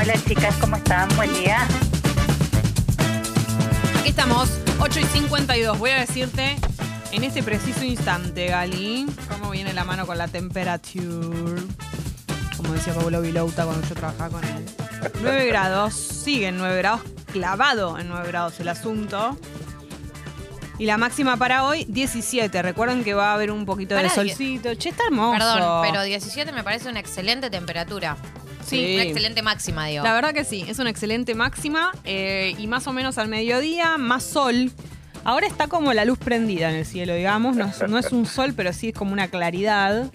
Hola chicas, ¿cómo están? Buen día. Aquí estamos, 8 y 52. Voy a decirte en este preciso instante, Gali, cómo viene la mano con la temperatura. Como decía Pablo Vilouta cuando yo trabajaba con él. 9 grados, sigue en 9 grados, clavado en 9 grados el asunto. Y la máxima para hoy, 17. Recuerden que va a haber un poquito de solcito. Che, está hermoso. Perdón, pero 17 me parece una excelente temperatura. Sí. Una excelente máxima, digo. La verdad que sí, es una excelente máxima eh, y más o menos al mediodía, más sol. Ahora está como la luz prendida en el cielo, digamos. No es, no es un sol, pero sí es como una claridad.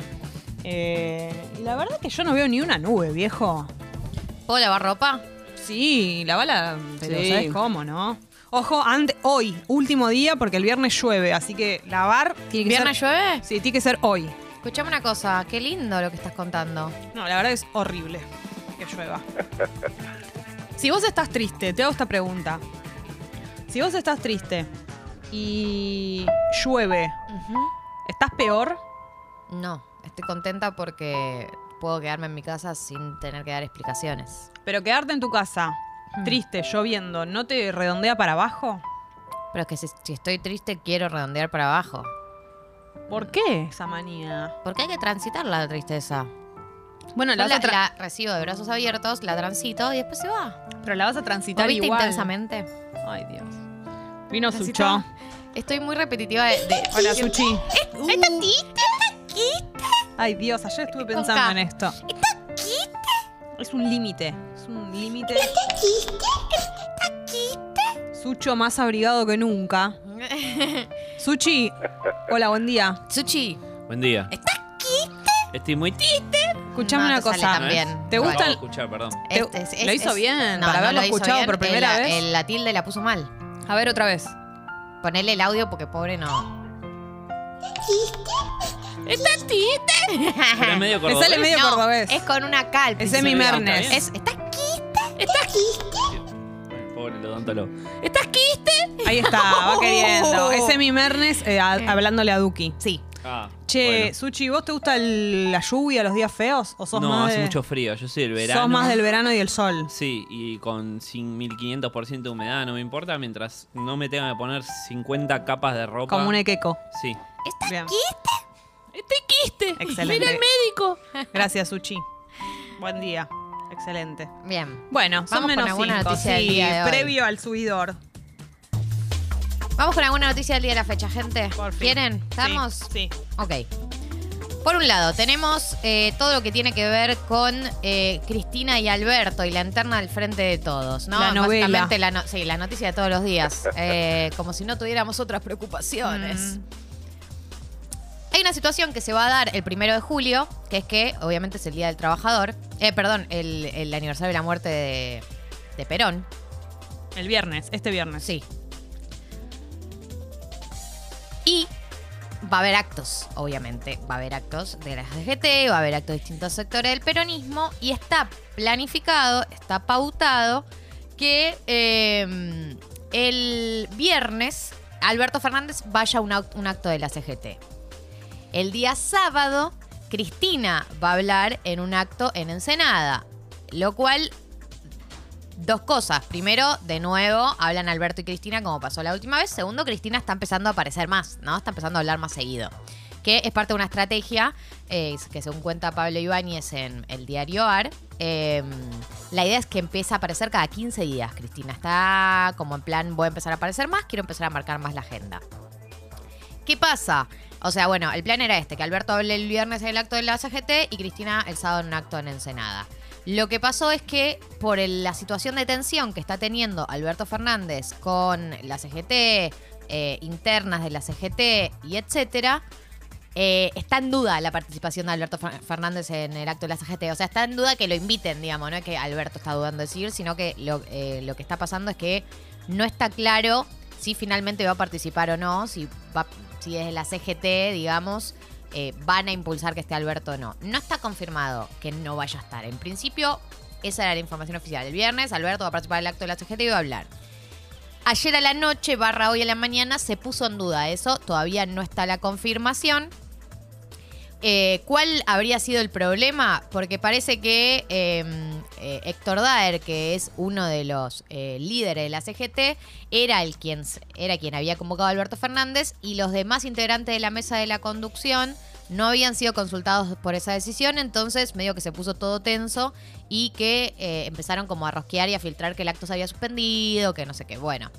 Eh, la verdad que yo no veo ni una nube, viejo. ¿Puedo lavar ropa? Sí, la bala, pero Sí. ¿sabes cómo, no? Ojo, ante- hoy, último día, porque el viernes llueve, así que lavar tiene que ¿Viernes ser... llueve? Sí, tiene que ser hoy. Escuchame una cosa, qué lindo lo que estás contando. No, la verdad es horrible que llueva. Si vos estás triste, te hago esta pregunta. Si vos estás triste y llueve. ¿estás peor? No, estoy contenta porque puedo quedarme en mi casa sin tener que dar explicaciones. Pero quedarte en tu casa, Hmm. triste, lloviendo, ¿no te redondea para abajo? Pero es que si, si estoy triste quiero redondear para abajo. ¿Por qué esa manía? Porque hay que transitar la tristeza. Bueno, la vas la, a tra- la recibo de brazos abiertos, la transito y después se va. pero la vas a ¿Lo transitar viste igual. intensamente? Ay, Dios. Vino Transitó. Sucho. Estoy muy repetitiva de... de- Hola, Suchi. ¡Esta tita! Ay, Dios, ayer estuve pensando K. en esto. Es un límite. Es un límite. Sucho más abrigado que nunca. Suchi, hola, buen día. Suchi, Buen día. ¿estás Estoy muy triste. Escuchame No, una te sale cosa. tan bien. ¿Te No gusta puedo el- escuchar, perdón. Te- Este es- es- ¿Lo hizo es- bien? No, Para no haberlo lo hizo escuchado bien. por primera El- vez. el- la tilde la puso mal. A ver, otra vez. Ponele el audio porque pobre no. ¿Estás triste? Pero es medio Me cordobés. sale medio No, cordobés. Es con una cal. Es Emi Mernes. está bien. Es, ¿Estás Pobre el odontólogo. ¿Estás quiste? Ahí está, va queriendo. Es Emi Mernes eh, a- hablándole a Duki. Sí. Ah, Che, bueno. Suchi, ¿vos te gusta el- la lluvia, los días feos? ¿O sos No, más hace de- mucho frío. Yo soy del verano. Sos más del verano y del sol. Sí, y con cin- 1500% de humedad no me importa mientras no me tenga que poner 50 capas de ropa. Como un equeco. Sí. ¿Estás Bien. quiste? Este quiste. Excelente. Mira el médico. Gracias, Suchi. Buen día. Excelente. Bien. Bueno, son Vamos con menos alguna cinco, noticia del sí, día de hoy. previo al subidor. Vamos con alguna noticia del día de la fecha, gente. Por fin. ¿Quieren? ¿Estamos? Sí. sí. Ok. Por un lado, tenemos eh, todo lo que tiene que ver con eh, Cristina y Alberto y la interna al frente de todos, ¿no? La novela. Básicamente la no- sí, la noticia de todos los días. Eh, como si no tuviéramos otras preocupaciones. Mm. Una situación que se va a dar el primero de julio, que es que, obviamente, es el Día del Trabajador. Eh, perdón, el, el aniversario de la muerte de, de Perón. El viernes, este viernes. Sí. Y va a haber actos, obviamente. Va a haber actos de la CGT, va a haber actos de distintos sectores del peronismo y está planificado, está pautado que eh, el viernes Alberto Fernández vaya a un acto de la CGT. El día sábado, Cristina va a hablar en un acto en Ensenada, lo cual Dos cosas. Primero, de nuevo, hablan Alberto y Cristina como pasó la última vez. Segundo, Cristina está empezando a aparecer más, ¿no? Está empezando a hablar más seguido. Que es parte de una estrategia eh, que según cuenta Pablo Ibáñez en el diario AR, eh, la idea es que empiece a aparecer cada 15 días, Cristina. Está como en plan, voy a empezar a aparecer más, quiero empezar a marcar más la agenda. ¿Qué pasa? O sea, bueno, el plan era este, que Alberto hable el viernes en el acto de la CGT y Cristina el sábado en un acto en Ensenada. Lo que pasó es que por la situación de tensión que está teniendo Alberto Fernández con la CGT, eh, internas de la CGT y etcétera, eh, está en duda la participación de Alberto Fer- Fernández en el acto de la CGT. O sea, está en duda que lo inviten, digamos, no es que Alberto está dudando de seguir, sino que lo, eh, lo que está pasando es que no está claro si finalmente va a participar o no, si, va, si desde la CGT, digamos, eh, van a impulsar que esté Alberto o no. No está confirmado que no vaya a estar. En principio, esa era la información oficial. El viernes, Alberto va a participar del acto de la CGT y va a hablar. Ayer a la noche, barra hoy a la mañana, se puso en duda eso. Todavía no está la confirmación. Eh, ¿Cuál habría sido el problema? Porque parece que eh, eh, Héctor Daer, que es uno de los eh, líderes de la CGT, era, el quien, era quien había convocado a Alberto Fernández y los demás integrantes de la mesa de la conducción no habían sido consultados por esa decisión, entonces medio que se puso todo tenso y que eh, empezaron como a rosquear y a filtrar que el acto se había suspendido, que no sé qué. Bueno,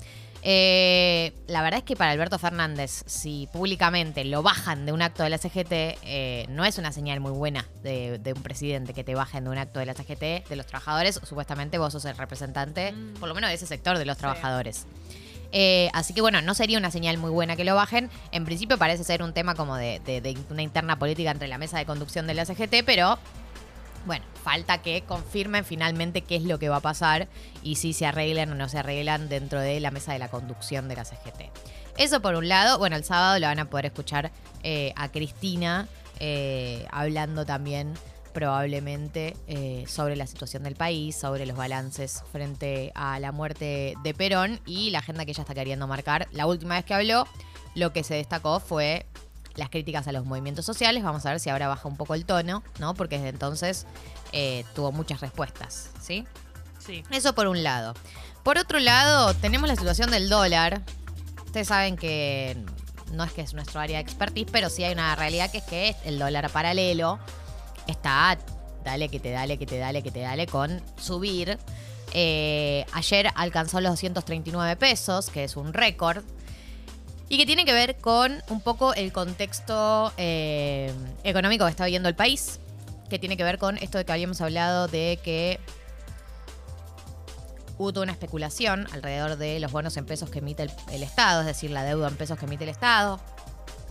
eh, la verdad es que para Alberto Fernández, si públicamente lo bajan de un acto de la CGT, eh, no es una señal muy buena de, de un presidente que te bajen de un acto de la CGT, de los trabajadores. Supuestamente vos sos el representante, Mm. por lo menos de ese sector de los trabajadores. Eh, así que bueno, no sería una señal muy buena que lo bajen. En principio parece ser un tema como de, de- de una interna política entre la mesa de conducción de la CGT, pero bueno, falta que confirmen finalmente qué es lo que va a pasar y si se arreglan o no se arreglan dentro de la mesa de la conducción de la CGT. Eso por un lado. Bueno, el sábado lo van a poder escuchar eh, a Cristina eh, hablando también probablemente eh, sobre la situación del país, sobre los balances frente a la muerte de Perón y la agenda que ella está queriendo marcar. La última vez que habló, lo que se destacó fue las críticas a los movimientos sociales. Vamos a ver si ahora baja un poco el tono, ¿no? Porque desde entonces eh, tuvo muchas respuestas, ¿sí? Sí. Eso por un lado. Por otro lado, tenemos la situación del dólar. Ustedes saben que no es que es nuestro área de expertise, pero sí hay una realidad que es que el dólar paralelo está, dale que te dale, que te dale, que te dale, con subir. Eh, ayer alcanzó los 239 pesos, que es un récord. Y que tiene que ver con un poco el contexto eh, económico que está viviendo el país. Que tiene que ver con esto de que habíamos hablado de que hubo una especulación alrededor de los bonos en pesos que emite el, Estado, es decir, la deuda en pesos que emite el Estado,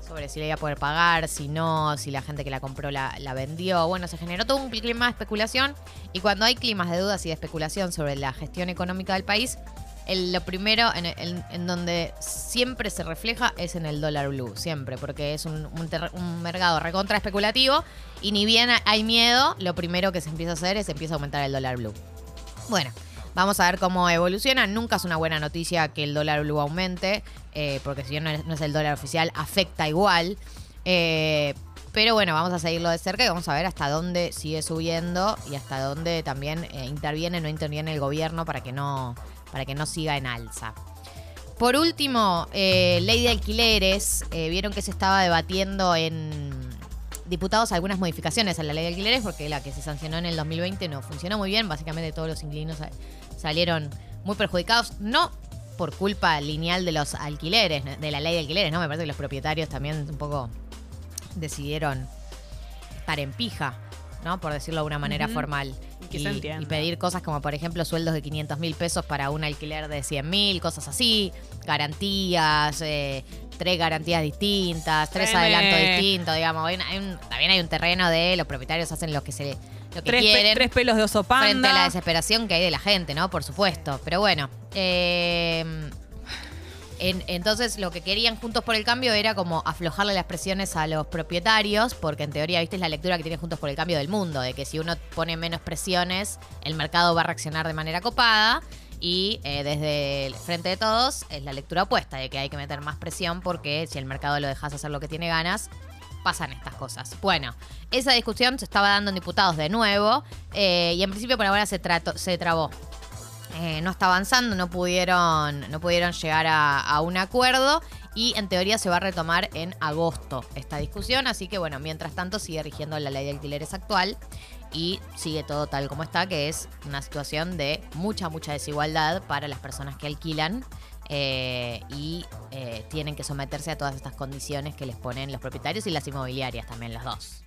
sobre si le iba a poder pagar, si no, si la gente que la compró la, la vendió. Bueno, se generó todo un clima de especulación y cuando hay climas de dudas y de especulación sobre la gestión económica del país, lo primero en, en- en donde siempre se refleja es en el dólar blue, siempre, porque es un, un un mercado recontra especulativo y ni bien hay miedo, lo primero que se empieza a hacer es empieza a aumentar el dólar blue. Bueno, vamos a ver cómo evoluciona. Nunca es una buena noticia que el dólar blue aumente, eh, porque si bien no es, no es el dólar oficial, afecta igual. Eh, pero bueno, vamos a seguirlo de cerca y vamos a ver hasta dónde sigue subiendo y hasta dónde también eh, interviene o no interviene el gobierno para que no, para que no siga en alza. Por último, eh, ley de alquileres. Eh, Vieron que se estaba debatiendo en diputados algunas modificaciones a la ley de alquileres porque la que se sancionó en el 2020 no funcionó muy bien. Básicamente todos los inquilinos sa- salieron muy perjudicados. No por culpa lineal de los alquileres, de la ley de alquileres, ¿no? Me parece que los propietarios también un poco decidieron estar en pija, ¿no? Por decirlo de una manera formal. Y que se entienda. y pedir cosas como, por ejemplo, sueldos de 500 mil pesos para un alquiler de 100 mil, cosas así, garantías, eh, tres garantías distintas, tres Treme. adelantos distintos, digamos. Hay un- hay un- también hay un terreno de los propietarios hacen lo que se lo que Tres, pe- quieren tres pelos de oso panda. frente a la desesperación que hay de la gente, ¿no? Por supuesto. Pero bueno, eh, en- entonces lo que querían Juntos por el Cambio era como aflojarle las presiones a los propietarios, porque en teoría, viste, es la lectura que tiene Juntos por el Cambio del mundo, de que si uno pone menos presiones, el mercado va a reaccionar de manera copada. Y eh, desde el frente de todos es la lectura opuesta, de que hay que meter más presión porque si el mercado lo dejas hacer lo que tiene ganas, pasan estas cosas. Bueno, esa discusión se estaba dando en diputados de nuevo eh, y en principio por ahora se, trató, se trabó. Eh, no está avanzando, no pudieron, no pudieron llegar a, un acuerdo y en teoría se va a retomar en agosto esta discusión, así que bueno, mientras tanto sigue rigiendo la ley de alquileres actual y sigue todo tal como está, que es una situación de mucha, mucha desigualdad para las personas que alquilan eh, y eh, tienen que someterse a todas estas condiciones que les ponen los propietarios y las inmobiliarias también, las dos.